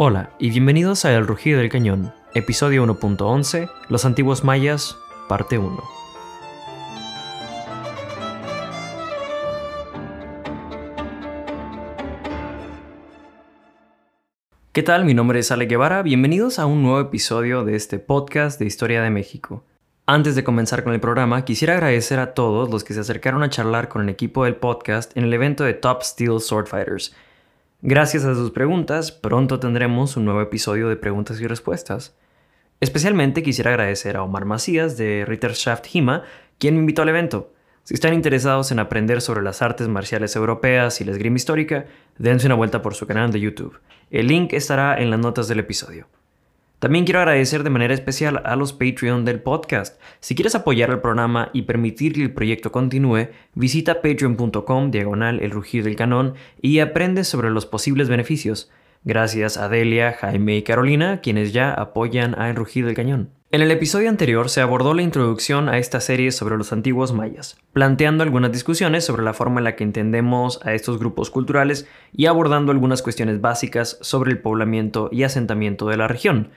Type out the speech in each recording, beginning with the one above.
Hola y bienvenidos a El Rugido del Cañón, episodio 1.11, Los antiguos mayas, parte 1. ¿Qué tal? Mi nombre es Ale Guevara, bienvenidos a un nuevo episodio de este podcast de Historia de México. Antes de comenzar con el programa, quisiera agradecer a todos los que se acercaron a charlar con el equipo del podcast en el evento de Top Steel Sword Fighters. Gracias a sus preguntas, pronto tendremos un nuevo episodio de preguntas y respuestas. Especialmente quisiera agradecer a Omar Macías de Ritterschaft Hima, quien me invitó al evento. Si están interesados en aprender sobre las artes marciales europeas y la esgrima histórica, dense una vuelta por su canal de YouTube. El link estará en las notas del episodio. También quiero agradecer de manera especial a los Patreon del podcast. Si quieres apoyar el programa y permitir que el proyecto continúe, visita patreon.com diagonal el rugir del canon y aprende sobre los posibles beneficios. Gracias a Delia, Jaime y Carolina, quienes ya apoyan a El Rugir del Cañón. En el episodio anterior se abordó la introducción a esta serie sobre los antiguos mayas, planteando algunas discusiones sobre la forma en la que entendemos a estos grupos culturales y abordando algunas cuestiones básicas sobre el poblamiento y asentamiento de la región.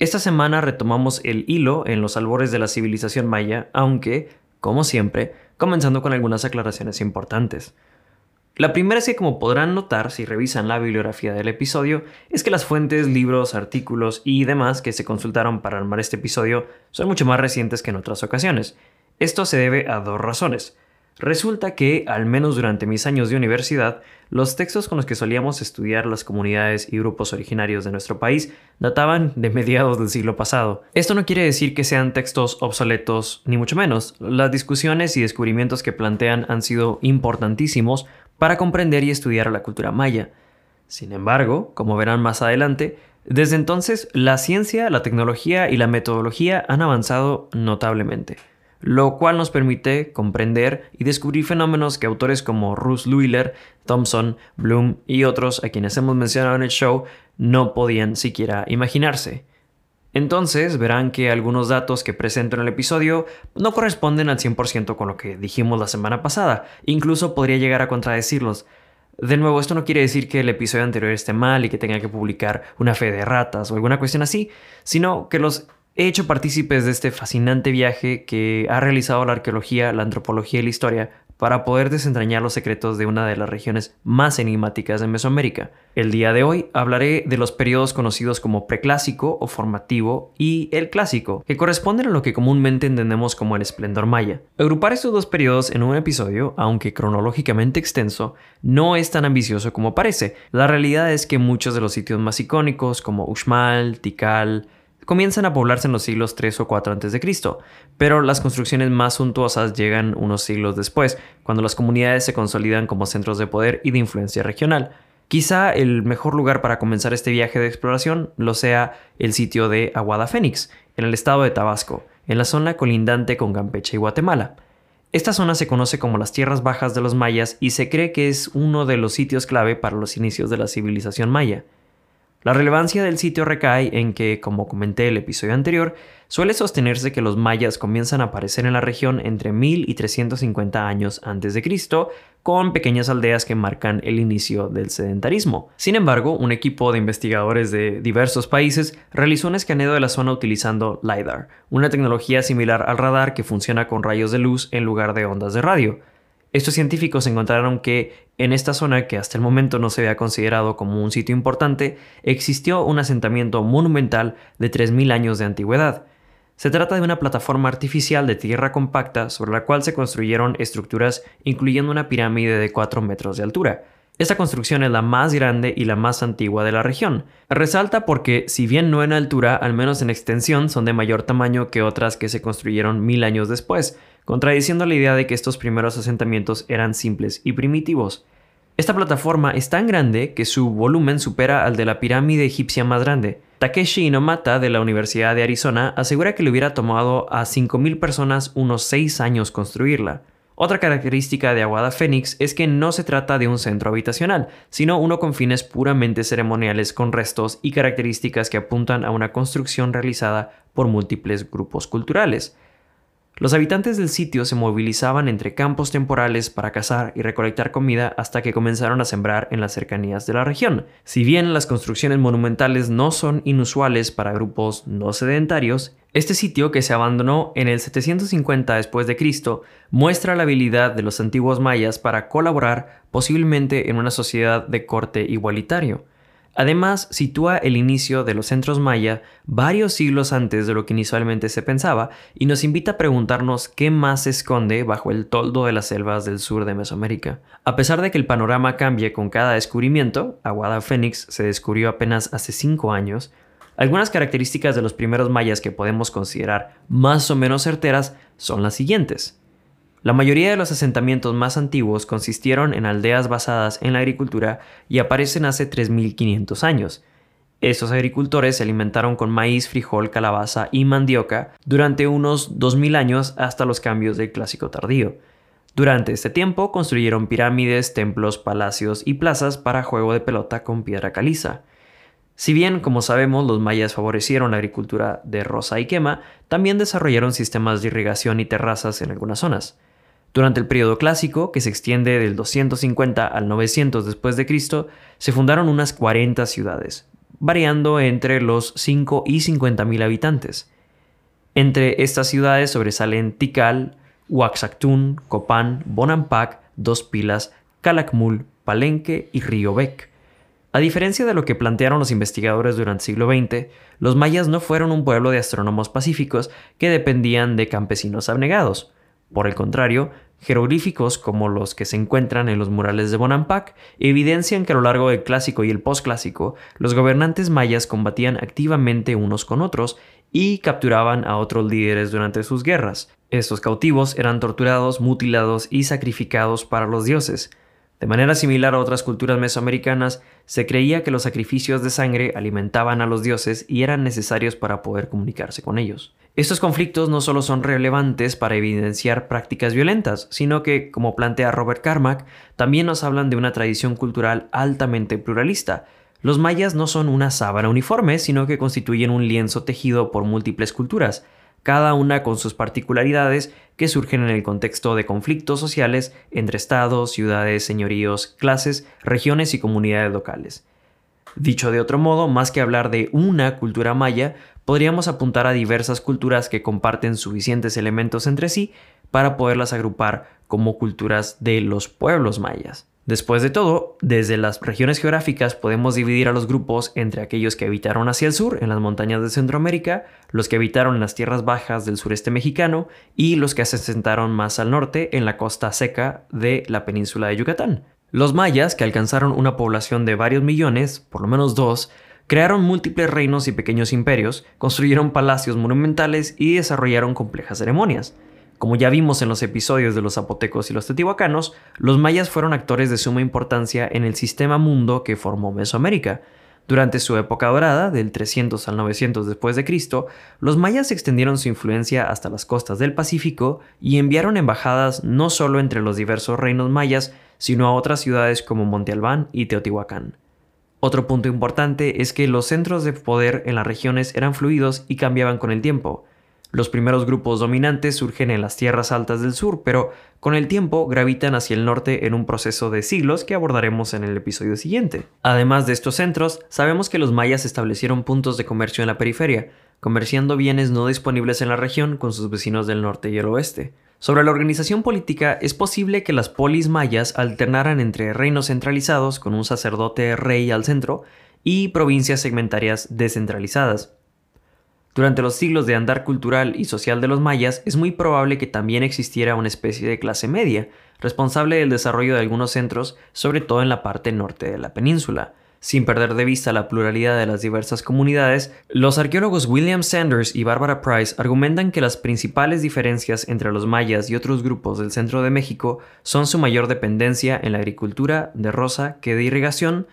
Esta semana retomamos el hilo en los albores de la civilización maya, aunque, como siempre, comenzando con algunas aclaraciones importantes. La primera es que, como podrán notar si revisan la bibliografía del episodio, es que las fuentes, libros, artículos y demás que se consultaron para armar este episodio son mucho más recientes que en otras ocasiones. Esto se debe a dos razones. Resulta que, al menos durante mis años de universidad, los textos con los que solíamos estudiar las comunidades y grupos originarios de nuestro país databan de mediados del siglo pasado. Esto no quiere decir que sean textos obsoletos, ni mucho menos. Las discusiones y descubrimientos que plantean han sido importantísimos para comprender y estudiar la cultura maya. Sin embargo, como verán más adelante, desde entonces la ciencia, la tecnología y la metodología han avanzado notablemente lo cual nos permite comprender y descubrir fenómenos que autores como Ruth Luiller, Thompson, Bloom y otros a quienes hemos mencionado en el show no podían siquiera imaginarse. Entonces verán que algunos datos que presento en el episodio no corresponden al 100% con lo que dijimos la semana pasada, incluso podría llegar a contradecirlos. De nuevo, esto no quiere decir que el episodio anterior esté mal y que tenga que publicar una fe de ratas o alguna cuestión así, sino que los he hecho partícipes de este fascinante viaje que ha realizado la arqueología, la antropología y la historia para poder desentrañar los secretos de una de las regiones más enigmáticas de Mesoamérica. El día de hoy hablaré de los periodos conocidos como preclásico o formativo y el clásico, que corresponden a lo que comúnmente entendemos como el esplendor maya. Agrupar estos dos periodos en un episodio, aunque cronológicamente extenso, no es tan ambicioso como parece. La realidad es que muchos de los sitios más icónicos como Uxmal, Tikal, comienzan a poblarse en los siglos 3 o 4 a.C., pero las construcciones más suntuosas llegan unos siglos después, cuando las comunidades se consolidan como centros de poder y de influencia regional. Quizá el mejor lugar para comenzar este viaje de exploración lo sea el sitio de Aguada Fénix, en el estado de Tabasco, en la zona colindante con Campeche y Guatemala. Esta zona se conoce como las tierras bajas de los mayas y se cree que es uno de los sitios clave para los inicios de la civilización maya. La relevancia del sitio recae en que, como comenté el episodio anterior, suele sostenerse que los mayas comienzan a aparecer en la región entre 1000 y 350 años antes de Cristo, con pequeñas aldeas que marcan el inicio del sedentarismo. Sin embargo, un equipo de investigadores de diversos países realizó un escaneo de la zona utilizando LIDAR, una tecnología similar al radar que funciona con rayos de luz en lugar de ondas de radio. Estos científicos encontraron que en esta zona, que hasta el momento no se había considerado como un sitio importante, existió un asentamiento monumental de 3.000 años de antigüedad. Se trata de una plataforma artificial de tierra compacta sobre la cual se construyeron estructuras incluyendo una pirámide de 4 metros de altura. Esta construcción es la más grande y la más antigua de la región. Resalta porque, si bien no en altura, al menos en extensión, son de mayor tamaño que otras que se construyeron mil años después, contradiciendo la idea de que estos primeros asentamientos eran simples y primitivos. Esta plataforma es tan grande que su volumen supera al de la pirámide egipcia más grande. Takeshi Inomata de la Universidad de Arizona asegura que le hubiera tomado a 5.000 personas unos 6 años construirla. Otra característica de Aguada Fénix es que no se trata de un centro habitacional, sino uno con fines puramente ceremoniales con restos y características que apuntan a una construcción realizada por múltiples grupos culturales. Los habitantes del sitio se movilizaban entre campos temporales para cazar y recolectar comida hasta que comenzaron a sembrar en las cercanías de la región. Si bien las construcciones monumentales no son inusuales para grupos no sedentarios, este sitio, que se abandonó en el 750 después de Cristo, muestra la habilidad de los antiguos mayas para colaborar posiblemente en una sociedad de corte igualitario. Además, sitúa el inicio de los centros maya varios siglos antes de lo que inicialmente se pensaba y nos invita a preguntarnos qué más se esconde bajo el toldo de las selvas del sur de Mesoamérica. A pesar de que el panorama cambie con cada descubrimiento, Aguada Fénix se descubrió apenas hace cinco años, algunas características de los primeros mayas que podemos considerar más o menos certeras son las siguientes. La mayoría de los asentamientos más antiguos consistieron en aldeas basadas en la agricultura y aparecen hace 3500 años. Estos agricultores se alimentaron con maíz, frijol, calabaza y mandioca durante unos 2000 años hasta los cambios del clásico tardío. Durante este tiempo construyeron pirámides, templos, palacios y plazas para juego de pelota con piedra caliza. Si bien, como sabemos, los mayas favorecieron la agricultura de rosa y quema, también desarrollaron sistemas de irrigación y terrazas en algunas zonas. Durante el periodo clásico, que se extiende del 250 al 900 después de Cristo, se fundaron unas 40 ciudades, variando entre los 5 y 50 mil habitantes. Entre estas ciudades sobresalen Tikal, Huaxactún, Copán, Bonampak, Dos Pilas, Calakmul, Palenque y Río-Bec. A diferencia de lo que plantearon los investigadores durante el siglo XX, los mayas no fueron un pueblo de astrónomos pacíficos que dependían de campesinos abnegados. Por el contrario, jeroglíficos como los que se encuentran en los murales de Bonampak evidencian que a lo largo del clásico y el postclásico, los gobernantes mayas combatían activamente unos con otros y capturaban a otros líderes durante sus guerras. Estos cautivos eran torturados, mutilados y sacrificados para los dioses. De manera similar a otras culturas mesoamericanas, se creía que los sacrificios de sangre alimentaban a los dioses y eran necesarios para poder comunicarse con ellos. Estos conflictos no solo son relevantes para evidenciar prácticas violentas, sino que, como plantea Robert Carmack, también nos hablan de una tradición cultural altamente pluralista. Los mayas no son una sábana uniforme, sino que constituyen un lienzo tejido por múltiples culturas, cada una con sus particularidades que surgen en el contexto de conflictos sociales entre estados, ciudades, señoríos, clases, regiones y comunidades locales. Dicho de otro modo, más que hablar de una cultura maya, podríamos apuntar a diversas culturas que comparten suficientes elementos entre sí para poderlas agrupar como culturas de los pueblos mayas. Después de todo, desde las regiones geográficas podemos dividir a los grupos entre aquellos que habitaron hacia el sur, en las montañas de Centroamérica, los que habitaron en las tierras bajas del sureste mexicano y los que se asentaron más al norte en la costa seca de la península de Yucatán. Los mayas, que alcanzaron una población de varios millones, por lo menos dos, crearon múltiples reinos y pequeños imperios, construyeron palacios monumentales y desarrollaron complejas ceremonias. Como ya vimos en los episodios de los zapotecos y los teotihuacanos, los mayas fueron actores de suma importancia en el sistema mundo que formó Mesoamérica. Durante su época dorada, del 300 al 900 después de Cristo, los mayas extendieron su influencia hasta las costas del Pacífico y enviaron embajadas no solo entre los diversos reinos mayas, sino a otras ciudades como Monte Albán y Teotihuacán. Otro punto importante es que los centros de poder en las regiones eran fluidos y cambiaban con el tiempo. Los primeros grupos dominantes surgen en las tierras altas del sur, pero con el tiempo gravitan hacia el norte en un proceso de siglos que abordaremos en el episodio siguiente. Además de estos centros, sabemos que los mayas establecieron puntos de comercio en la periferia, comerciando bienes no disponibles en la región con sus vecinos del norte y el oeste. Sobre la organización política, es posible que las polis mayas alternaran entre reinos centralizados con un sacerdote rey al centro y provincias segmentarias descentralizadas. Durante los siglos de andar cultural y social de los mayas, es muy probable que también existiera una especie de clase media, responsable del desarrollo de algunos centros, sobre todo en la parte norte de la península. Sin perder de vista la pluralidad de las diversas comunidades, los arqueólogos William Sanders y Barbara Price argumentan que las principales diferencias entre los mayas y otros grupos del centro de México son su mayor dependencia en la agricultura de rosa que de irrigación,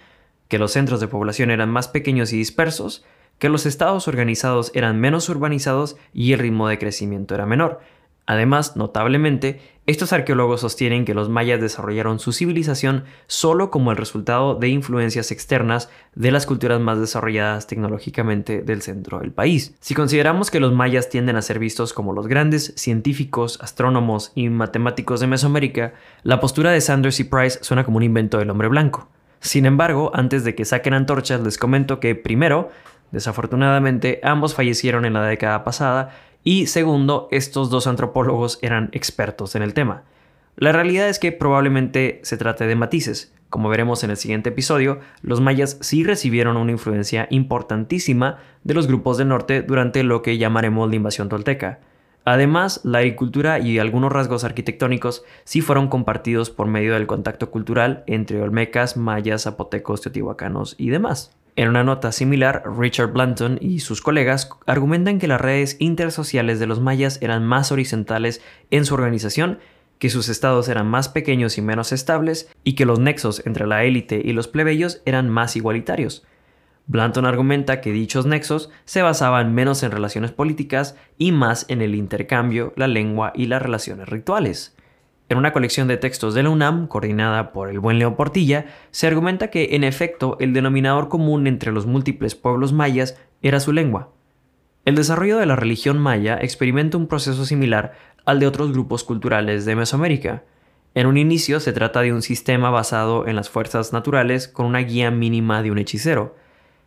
que los centros de población eran más pequeños y dispersos, que los estados organizados eran menos urbanizados y el ritmo de crecimiento era menor. Además, notablemente, estos arqueólogos sostienen que los mayas desarrollaron su civilización solo como el resultado de influencias externas de las culturas más desarrolladas tecnológicamente del centro del país. Si consideramos que los mayas tienden a ser vistos como los grandes científicos, astrónomos y matemáticos de Mesoamérica, la postura de Sanders y Price suena como un invento del hombre blanco. Sin embargo, antes de que saquen antorchas, les comento que primero, desafortunadamente, ambos fallecieron en la década pasada y segundo, estos dos antropólogos eran expertos en el tema. La realidad es que probablemente se trate de matices. Como veremos en el siguiente episodio, los mayas sí recibieron una influencia importantísima de los grupos del norte durante lo que llamaremos la invasión tolteca. Además, la agricultura y algunos rasgos arquitectónicos sí fueron compartidos por medio del contacto cultural entre olmecas, mayas, zapotecos, teotihuacanos y demás. En una nota similar, Richard Blanton y sus colegas argumentan que las redes intersociales de los mayas eran más horizontales en su organización, que sus estados eran más pequeños y menos estables, y que los nexos entre la élite y los plebeyos eran más igualitarios. Blanton argumenta que dichos nexos se basaban menos en relaciones políticas y más en el intercambio, la lengua y las relaciones rituales. En una colección de textos de la UNAM, coordinada por el buen Leo Portilla, se argumenta que, en efecto, el denominador común entre los múltiples pueblos mayas era su lengua. El desarrollo de la religión maya experimenta un proceso similar al de otros grupos culturales de Mesoamérica. En un inicio se trata de un sistema basado en las fuerzas naturales con una guía mínima de un hechicero.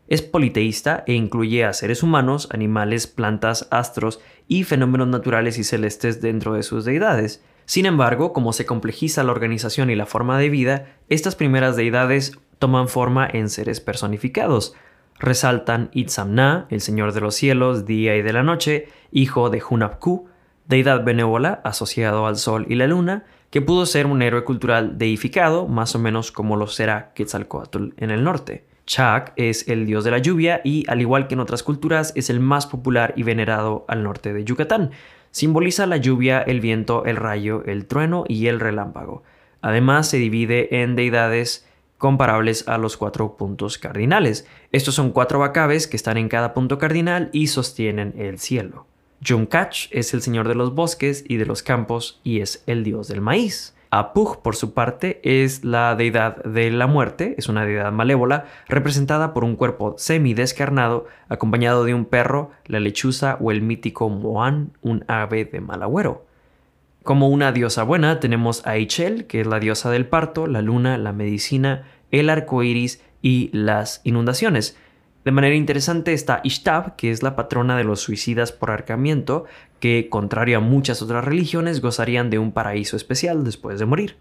Es politeísta e incluye a seres humanos, animales, plantas, astros y fenómenos naturales y celestes dentro de sus deidades. Sin embargo, como se complejiza la organización y la forma de vida, estas primeras deidades toman forma en seres personificados. Resaltan Itzamna, el Señor de los cielos, día y de la noche, hijo de Hunabku, deidad benévola asociado al sol y la luna, que pudo ser un héroe cultural deificado, más o menos como lo será Quetzalcoatl en el norte. Chak es el dios de la lluvia y, al igual que en otras culturas, es el más popular y venerado al norte de Yucatán. Simboliza la lluvia, el viento, el rayo, el trueno y el relámpago. Además, se divide en deidades comparables a los cuatro puntos cardinales. Estos son cuatro bacabes que están en cada punto cardinal y sostienen el cielo. Jumkach es el señor de los bosques y de los campos y es el dios del maíz. Apuj, por su parte, es la deidad de la muerte, es una deidad malévola, representada por un cuerpo semidescarnado, acompañado de un perro, la lechuza o el mítico Moan, un ave de mal agüero. Como una diosa buena, tenemos a Ichel, que es la diosa del parto, la luna, la medicina, el arco iris y las inundaciones. De manera interesante está Ishtab, que es la patrona de los suicidas por arcamiento, que, contrario a muchas otras religiones, gozarían de un paraíso especial después de morir.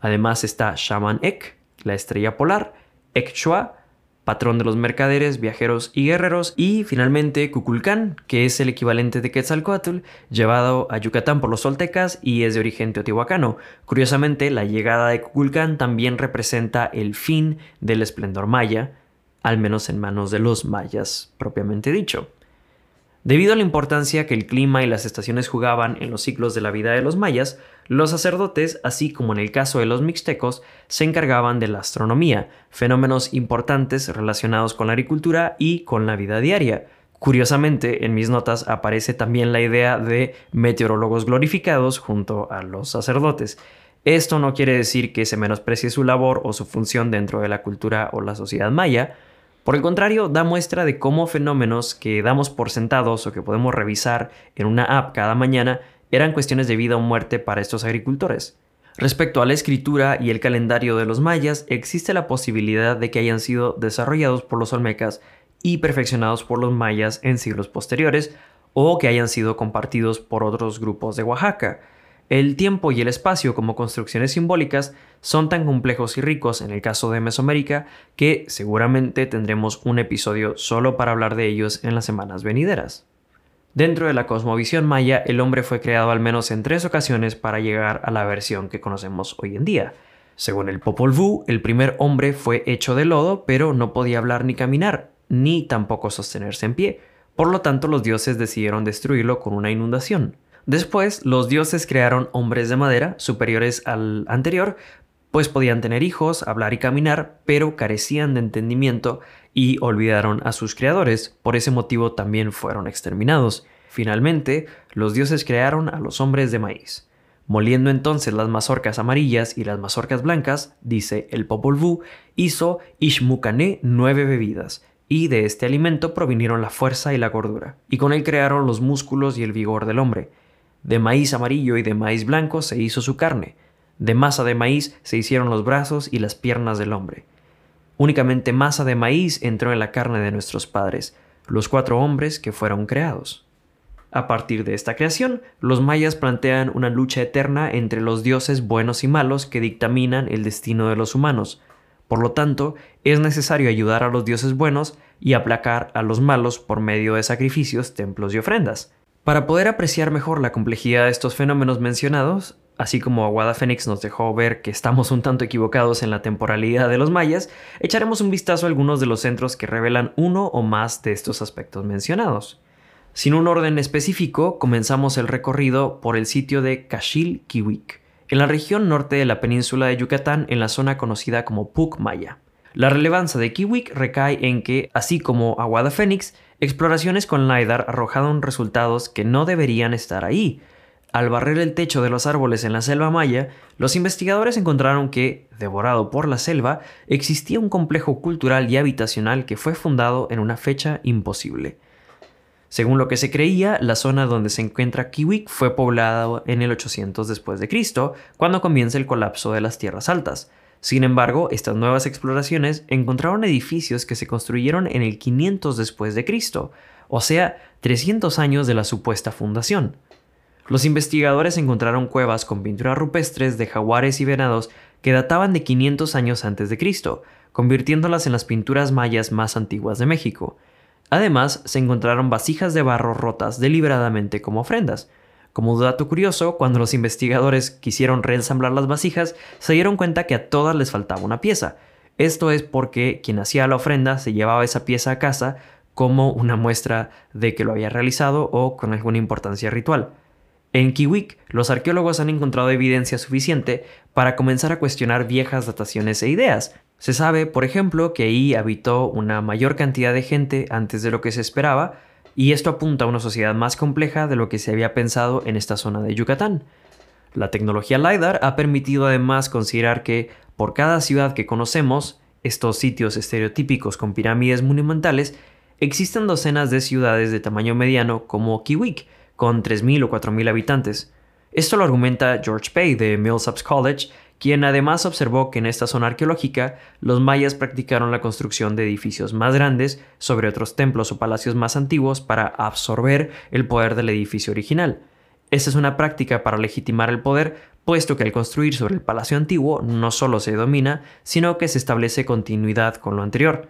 Además está Shaman Ek, la estrella polar, Ekchua, patrón de los mercaderes, viajeros y guerreros, y finalmente Kukulcán, que es el equivalente de Quetzalcoatl, llevado a Yucatán por los soltecas y es de origen teotihuacano. Curiosamente, la llegada de Kukulcán también representa el fin del esplendor maya, al menos en manos de los mayas propiamente dicho. Debido a la importancia que el clima y las estaciones jugaban en los ciclos de la vida de los mayas, los sacerdotes, así como en el caso de los mixtecos, se encargaban de la astronomía, fenómenos importantes relacionados con la agricultura y con la vida diaria. Curiosamente, en mis notas aparece también la idea de meteorólogos glorificados junto a los sacerdotes. Esto no quiere decir que se menosprecie su labor o su función dentro de la cultura o la sociedad maya, por el contrario, da muestra de cómo fenómenos que damos por sentados o que podemos revisar en una app cada mañana eran cuestiones de vida o muerte para estos agricultores. Respecto a la escritura y el calendario de los mayas, existe la posibilidad de que hayan sido desarrollados por los olmecas y perfeccionados por los mayas en siglos posteriores, o que hayan sido compartidos por otros grupos de Oaxaca, el tiempo y el espacio como construcciones simbólicas son tan complejos y ricos en el caso de Mesoamérica que seguramente tendremos un episodio solo para hablar de ellos en las semanas venideras. Dentro de la cosmovisión maya, el hombre fue creado al menos en tres ocasiones para llegar a la versión que conocemos hoy en día. Según el Popol Vuh, el primer hombre fue hecho de lodo, pero no podía hablar ni caminar, ni tampoco sostenerse en pie. Por lo tanto, los dioses decidieron destruirlo con una inundación. Después, los dioses crearon hombres de madera superiores al anterior, pues podían tener hijos, hablar y caminar, pero carecían de entendimiento y olvidaron a sus creadores, por ese motivo también fueron exterminados. Finalmente, los dioses crearon a los hombres de maíz. Moliendo entonces las mazorcas amarillas y las mazorcas blancas, dice el Popol Vuh, hizo Ishmucané nueve bebidas, y de este alimento provinieron la fuerza y la gordura, y con él crearon los músculos y el vigor del hombre. De maíz amarillo y de maíz blanco se hizo su carne, de masa de maíz se hicieron los brazos y las piernas del hombre. Únicamente masa de maíz entró en la carne de nuestros padres, los cuatro hombres que fueron creados. A partir de esta creación, los mayas plantean una lucha eterna entre los dioses buenos y malos que dictaminan el destino de los humanos. Por lo tanto, es necesario ayudar a los dioses buenos y aplacar a los malos por medio de sacrificios, templos y ofrendas. Para poder apreciar mejor la complejidad de estos fenómenos mencionados, así como Aguada Fénix nos dejó ver que estamos un tanto equivocados en la temporalidad de los mayas, echaremos un vistazo a algunos de los centros que revelan uno o más de estos aspectos mencionados. Sin un orden específico, comenzamos el recorrido por el sitio de Caxil-Kiwik, en la región norte de la península de Yucatán, en la zona conocida como Puc Maya. La relevancia de Kiwik recae en que, así como Aguada Fénix, exploraciones con LiDAR arrojaron resultados que no deberían estar ahí. Al barrer el techo de los árboles en la selva maya, los investigadores encontraron que, devorado por la selva, existía un complejo cultural y habitacional que fue fundado en una fecha imposible. Según lo que se creía, la zona donde se encuentra Kiwik fue poblada en el 800 después de Cristo, cuando comienza el colapso de las tierras altas. Sin embargo, estas nuevas exploraciones encontraron edificios que se construyeron en el 500 después de Cristo, o sea, 300 años de la supuesta fundación. Los investigadores encontraron cuevas con pinturas rupestres de jaguares y venados que databan de 500 años antes de Cristo, convirtiéndolas en las pinturas mayas más antiguas de México. Además, se encontraron vasijas de barro rotas deliberadamente como ofrendas. Como dato curioso, cuando los investigadores quisieron reensamblar las vasijas, se dieron cuenta que a todas les faltaba una pieza. Esto es porque quien hacía la ofrenda se llevaba esa pieza a casa como una muestra de que lo había realizado o con alguna importancia ritual. En Kiwik, los arqueólogos han encontrado evidencia suficiente para comenzar a cuestionar viejas dataciones e ideas, se sabe, por ejemplo, que ahí habitó una mayor cantidad de gente antes de lo que se esperaba, y esto apunta a una sociedad más compleja de lo que se había pensado en esta zona de Yucatán. La tecnología LiDAR ha permitido además considerar que por cada ciudad que conocemos, estos sitios estereotípicos con pirámides monumentales, existen docenas de ciudades de tamaño mediano como Kiwik, con 3.000 o 4.000 habitantes. Esto lo argumenta George Pay de Millsaps College quien además observó que en esta zona arqueológica los mayas practicaron la construcción de edificios más grandes sobre otros templos o palacios más antiguos para absorber el poder del edificio original. Esta es una práctica para legitimar el poder, puesto que al construir sobre el palacio antiguo no solo se domina, sino que se establece continuidad con lo anterior.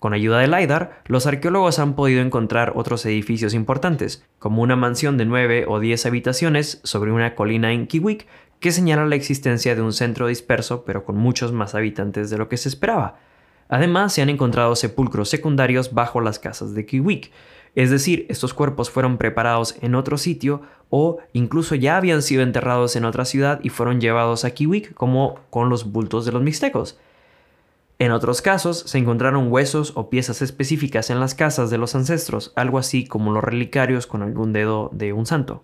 Con ayuda de LiDAR, los arqueólogos han podido encontrar otros edificios importantes, como una mansión de 9 o 10 habitaciones sobre una colina en Kiwik, que señala la existencia de un centro disperso pero con muchos más habitantes de lo que se esperaba. Además, se han encontrado sepulcros secundarios bajo las casas de Kiwik, es decir, estos cuerpos fueron preparados en otro sitio o incluso ya habían sido enterrados en otra ciudad y fueron llevados a Kiwik como con los bultos de los mixtecos. En otros casos se encontraron huesos o piezas específicas en las casas de los ancestros, algo así como los relicarios con algún dedo de un santo.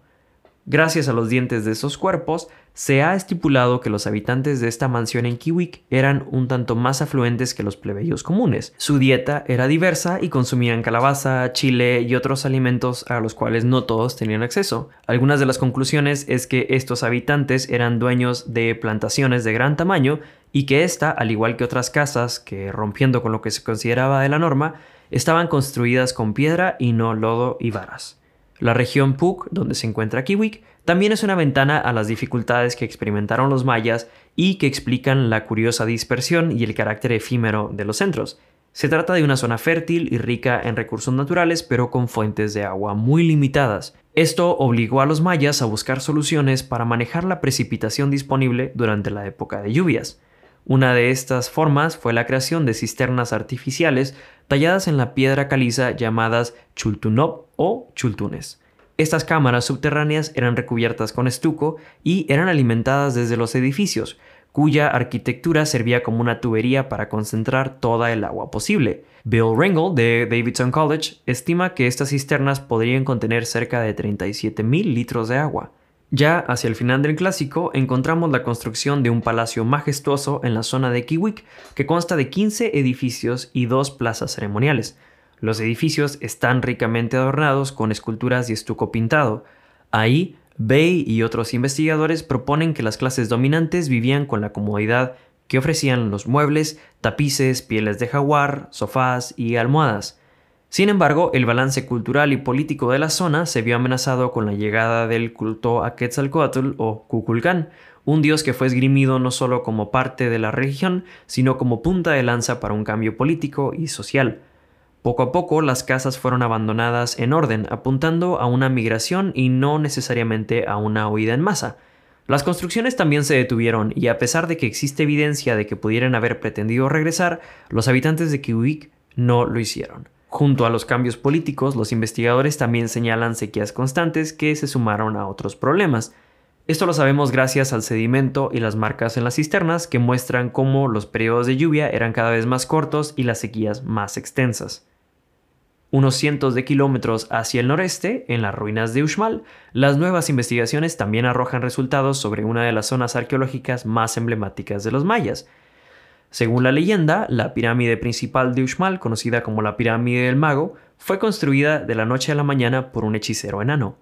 Gracias a los dientes de esos cuerpos, se ha estipulado que los habitantes de esta mansión en Kiwik eran un tanto más afluentes que los plebeyos comunes. Su dieta era diversa y consumían calabaza, chile y otros alimentos a los cuales no todos tenían acceso. Algunas de las conclusiones es que estos habitantes eran dueños de plantaciones de gran tamaño y que esta, al igual que otras casas que rompiendo con lo que se consideraba de la norma, estaban construidas con piedra y no lodo y varas. La región Puc, donde se encuentra Kiwik, también es una ventana a las dificultades que experimentaron los mayas y que explican la curiosa dispersión y el carácter efímero de los centros. Se trata de una zona fértil y rica en recursos naturales, pero con fuentes de agua muy limitadas. Esto obligó a los mayas a buscar soluciones para manejar la precipitación disponible durante la época de lluvias. Una de estas formas fue la creación de cisternas artificiales talladas en la piedra caliza llamadas chultunop o chultunes. Estas cámaras subterráneas eran recubiertas con estuco y eran alimentadas desde los edificios, cuya arquitectura servía como una tubería para concentrar toda el agua posible. Bill Ringle de Davidson College estima que estas cisternas podrían contener cerca de 37.000 litros de agua. Ya hacia el final del clásico encontramos la construcción de un palacio majestuoso en la zona de Kiwik que consta de 15 edificios y dos plazas ceremoniales. Los edificios están ricamente adornados con esculturas y estuco pintado. Ahí, Bay y otros investigadores proponen que las clases dominantes vivían con la comodidad que ofrecían los muebles, tapices, pieles de jaguar, sofás y almohadas. Sin embargo, el balance cultural y político de la zona se vio amenazado con la llegada del culto a Quetzalcoatl o Kukulcán, un dios que fue esgrimido no solo como parte de la religión, sino como punta de lanza para un cambio político y social. Poco a poco las casas fueron abandonadas en orden, apuntando a una migración y no necesariamente a una huida en masa. Las construcciones también se detuvieron y a pesar de que existe evidencia de que pudieran haber pretendido regresar, los habitantes de Kiwik no lo hicieron. Junto a los cambios políticos, los investigadores también señalan sequías constantes que se sumaron a otros problemas. Esto lo sabemos gracias al sedimento y las marcas en las cisternas que muestran cómo los periodos de lluvia eran cada vez más cortos y las sequías más extensas. Unos cientos de kilómetros hacia el noreste, en las ruinas de Uxmal, las nuevas investigaciones también arrojan resultados sobre una de las zonas arqueológicas más emblemáticas de los mayas, según la leyenda, la pirámide principal de Uxmal, conocida como la pirámide del mago, fue construida de la noche a la mañana por un hechicero enano.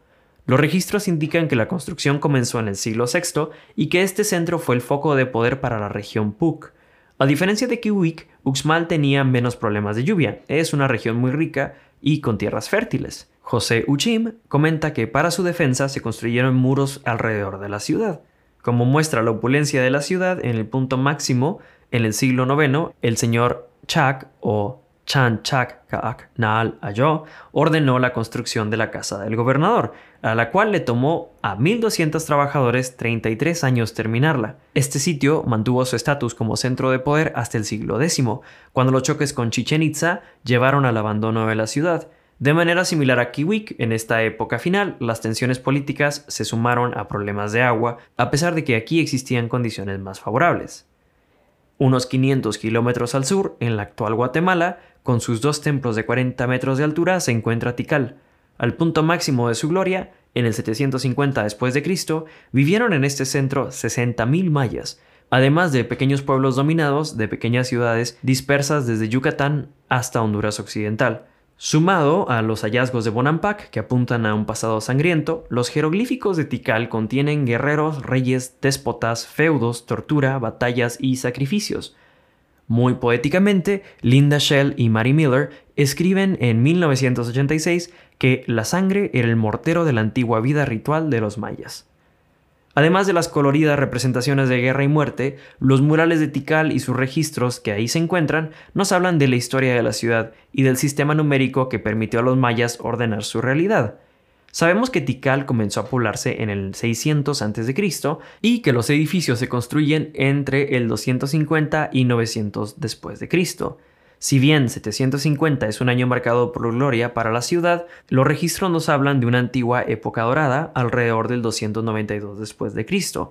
Los registros indican que la construcción comenzó en el siglo VI y que este centro fue el foco de poder para la región Puk. A diferencia de Kiwik, Uxmal tenía menos problemas de lluvia. Es una región muy rica y con tierras fértiles. José Uchim comenta que para su defensa se construyeron muros alrededor de la ciudad. Como muestra la opulencia de la ciudad en el punto máximo, en el siglo IX, el señor Chak o Chan Chak Kaak Naal Ayo ordenó la construcción de la casa del gobernador, a la cual le tomó a 1.200 trabajadores 33 años terminarla. Este sitio mantuvo su estatus como centro de poder hasta el siglo X, cuando los choques con Chichen Itza llevaron al abandono de la ciudad. De manera similar a Kiwik, en esta época final, las tensiones políticas se sumaron a problemas de agua, a pesar de que aquí existían condiciones más favorables. Unos 500 kilómetros al sur, en la actual Guatemala, con sus dos templos de 40 metros de altura, se encuentra Tikal. Al punto máximo de su gloria, en el 750 después de Cristo, vivieron en este centro 60.000 mayas, además de pequeños pueblos dominados de pequeñas ciudades dispersas desde Yucatán hasta Honduras Occidental. Sumado a los hallazgos de Bonampak, que apuntan a un pasado sangriento, los jeroglíficos de Tikal contienen guerreros, reyes, déspotas, feudos, tortura, batallas y sacrificios. Muy poéticamente, Linda Shell y Mary Miller escriben en 1986 que la sangre era el mortero de la antigua vida ritual de los mayas. Además de las coloridas representaciones de guerra y muerte, los murales de Tikal y sus registros que ahí se encuentran nos hablan de la historia de la ciudad y del sistema numérico que permitió a los mayas ordenar su realidad. Sabemos que Tikal comenzó a poblarse en el 600 a.C. y que los edificios se construyen entre el 250 y 900 después de Cristo. Si bien 750 es un año marcado por gloria para la ciudad, los registros nos hablan de una antigua época dorada alrededor del 292 después de Cristo.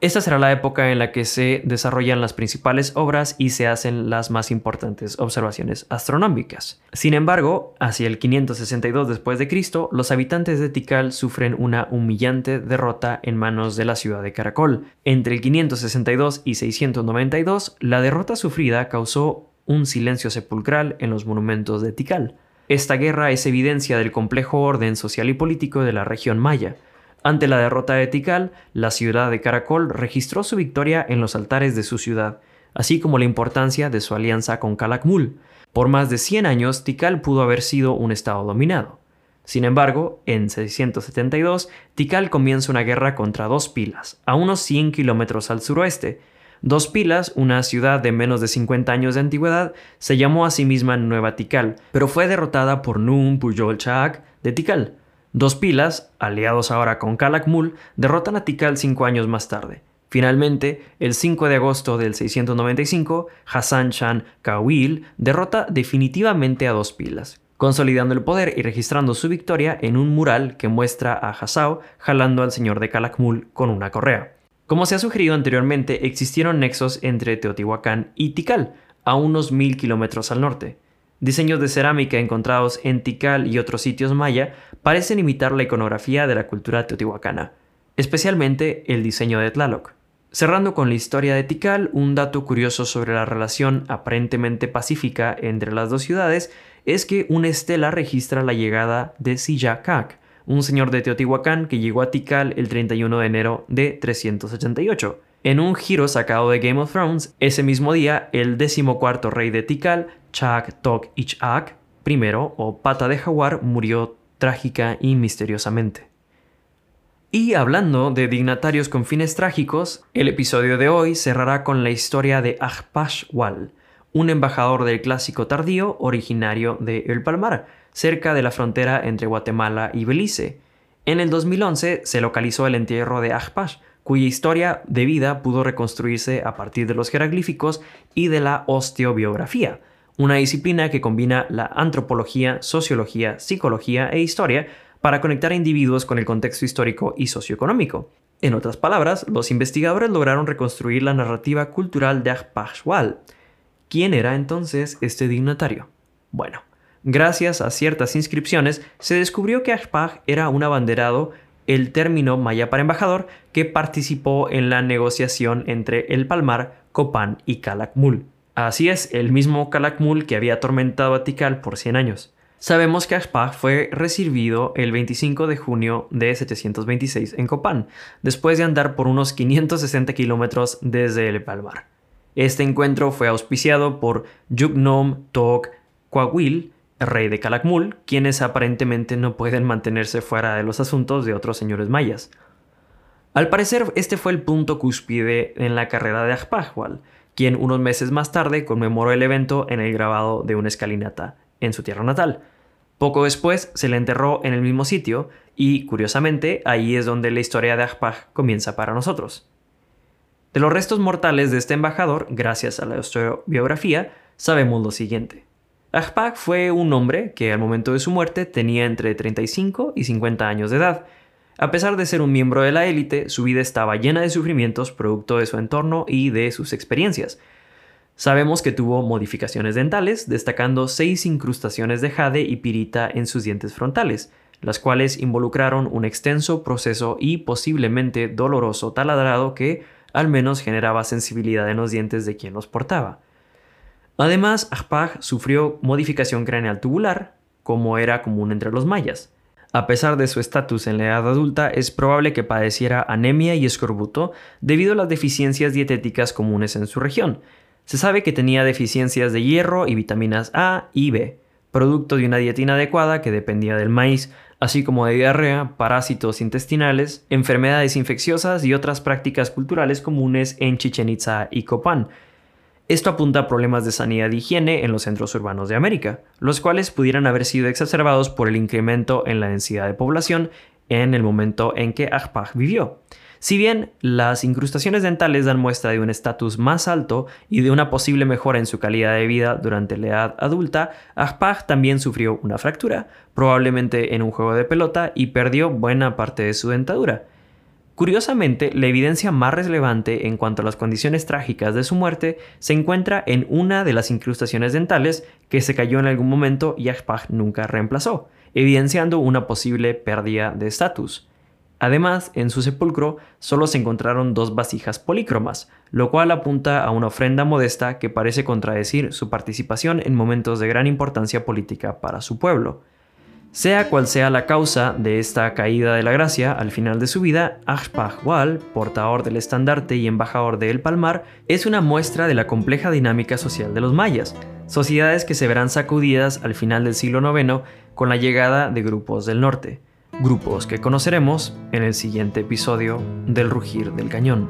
Esta será la época en la que se desarrollan las principales obras y se hacen las más importantes observaciones astronómicas. Sin embargo, hacia el 562 después de Cristo, los habitantes de Tikal sufren una humillante derrota en manos de la ciudad de Caracol. Entre el 562 y 692, la derrota sufrida causó un silencio sepulcral en los monumentos de Tikal. Esta guerra es evidencia del complejo orden social y político de la región maya. Ante la derrota de Tikal, la ciudad de Caracol registró su victoria en los altares de su ciudad, así como la importancia de su alianza con Calakmul. Por más de 100 años, Tikal pudo haber sido un estado dominado. Sin embargo, en 672, Tikal comienza una guerra contra dos pilas, a unos 100 kilómetros al suroeste, Dos Pilas, una ciudad de menos de 50 años de antigüedad, se llamó a sí misma Nueva Tikal, pero fue derrotada por Nun Pujol Chaak de Tikal. Dos Pilas, aliados ahora con Calakmul, derrotan a Tikal cinco años más tarde. Finalmente, el 5 de agosto del 695, Hassan Shan Kawil derrota definitivamente a Dos Pilas, consolidando el poder y registrando su victoria en un mural que muestra a Hassao jalando al señor de Calakmul con una correa. Como se ha sugerido anteriormente, existieron nexos entre Teotihuacán y Tikal, a unos mil kilómetros al norte. Diseños de cerámica encontrados en Tikal y otros sitios maya parecen imitar la iconografía de la cultura teotihuacana, especialmente el diseño de Tlaloc. Cerrando con la historia de Tikal, un dato curioso sobre la relación aparentemente pacífica entre las dos ciudades es que una estela registra la llegada de Siyacac, un señor de Teotihuacán que llegó a Tikal el 31 de enero de 388. En un giro sacado de Game of Thrones, ese mismo día, el decimocuarto rey de Tikal, Chak Tok Ichak I, o Pata de Jaguar, murió trágica y misteriosamente. Y hablando de dignatarios con fines trágicos, el episodio de hoy cerrará con la historia de Wal, un embajador del clásico tardío originario de El Palmar, cerca de la frontera entre Guatemala y Belice. En el 2011 se localizó el entierro de Ajpash, cuya historia de vida pudo reconstruirse a partir de los jeroglíficos y de la osteobiografía, una disciplina que combina la antropología, sociología, psicología e historia para conectar a individuos con el contexto histórico y socioeconómico. En otras palabras, los investigadores lograron reconstruir la narrativa cultural de Ajpashwal. ¿Quién era entonces este dignatario? Bueno, Gracias a ciertas inscripciones, se descubrió que Ashpag era un abanderado, el término maya para embajador, que participó en la negociación entre el Palmar, Copán y Calakmul. Así es, el mismo Calakmul que había atormentado a Tikal por 100 años. Sabemos que Ashpag fue recibido el 25 de junio de 726 en Copán, después de andar por unos 560 kilómetros desde el Palmar. Este encuentro fue auspiciado por Yugnom Tok Coahuil, rey de Calakmul, quienes aparentemente no pueden mantenerse fuera de los asuntos de otros señores mayas. Al parecer, este fue el punto cúspide en la carrera de Ajpahual, quien unos meses más tarde conmemoró el evento en el grabado de una escalinata en su tierra natal. Poco después se le enterró en el mismo sitio y, curiosamente, ahí es donde la historia de Ajpaj comienza para nosotros. De los restos mortales de este embajador, gracias a la historiografía, sabemos lo siguiente. Ajpak fue un hombre que al momento de su muerte tenía entre 35 y 50 años de edad. A pesar de ser un miembro de la élite, su vida estaba llena de sufrimientos producto de su entorno y de sus experiencias. Sabemos que tuvo modificaciones dentales, destacando seis incrustaciones de jade y pirita en sus dientes frontales, las cuales involucraron un extenso proceso y posiblemente doloroso taladrado que al menos generaba sensibilidad en los dientes de quien los portaba. Además, Ajpag sufrió modificación craneal tubular, como era común entre los mayas. A pesar de su estatus en la edad adulta, es probable que padeciera anemia y escorbuto debido a las deficiencias dietéticas comunes en su región. Se sabe que tenía deficiencias de hierro y vitaminas A y B, producto de una dieta inadecuada que dependía del maíz, así como de diarrea, parásitos intestinales, enfermedades infecciosas y otras prácticas culturales comunes en Chichen Itza y Copán, esto apunta a problemas de sanidad y higiene en los centros urbanos de América, los cuales pudieran haber sido exacerbados por el incremento en la densidad de población en el momento en que Ajpaj vivió. Si bien las incrustaciones dentales dan muestra de un estatus más alto y de una posible mejora en su calidad de vida durante la edad adulta, Ajpaj también sufrió una fractura, probablemente en un juego de pelota, y perdió buena parte de su dentadura. Curiosamente, la evidencia más relevante en cuanto a las condiciones trágicas de su muerte se encuentra en una de las incrustaciones dentales que se cayó en algún momento y Ashpach nunca reemplazó, evidenciando una posible pérdida de estatus. Además, en su sepulcro solo se encontraron dos vasijas polícromas, lo cual apunta a una ofrenda modesta que parece contradecir su participación en momentos de gran importancia política para su pueblo. Sea cual sea la causa de esta caída de la gracia, al final de su vida, Wal, portador del estandarte y embajador de El Palmar, es una muestra de la compleja dinámica social de los mayas, sociedades que se verán sacudidas al final del siglo IX con la llegada de grupos del norte, grupos que conoceremos en el siguiente episodio del Rugir del Cañón.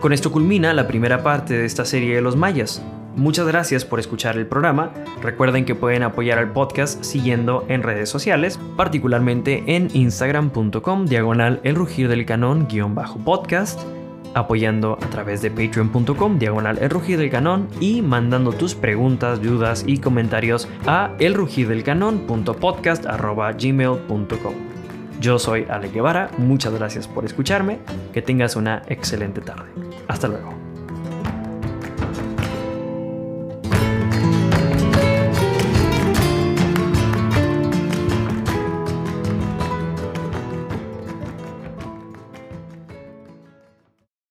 Con esto culmina la primera parte de esta serie de los mayas, Muchas gracias por escuchar el programa. Recuerden que pueden apoyar al podcast siguiendo en redes sociales, particularmente en instagram.com diagonal el rugir del canon guion bajo podcast, apoyando a través de patreon.com diagonal el rugir del canon y mandando tus preguntas, dudas y comentarios a elrugirdelcanon.podcast.gmail.com. Yo soy Ale Guevara, muchas gracias por escucharme, que tengas una excelente tarde. Hasta luego.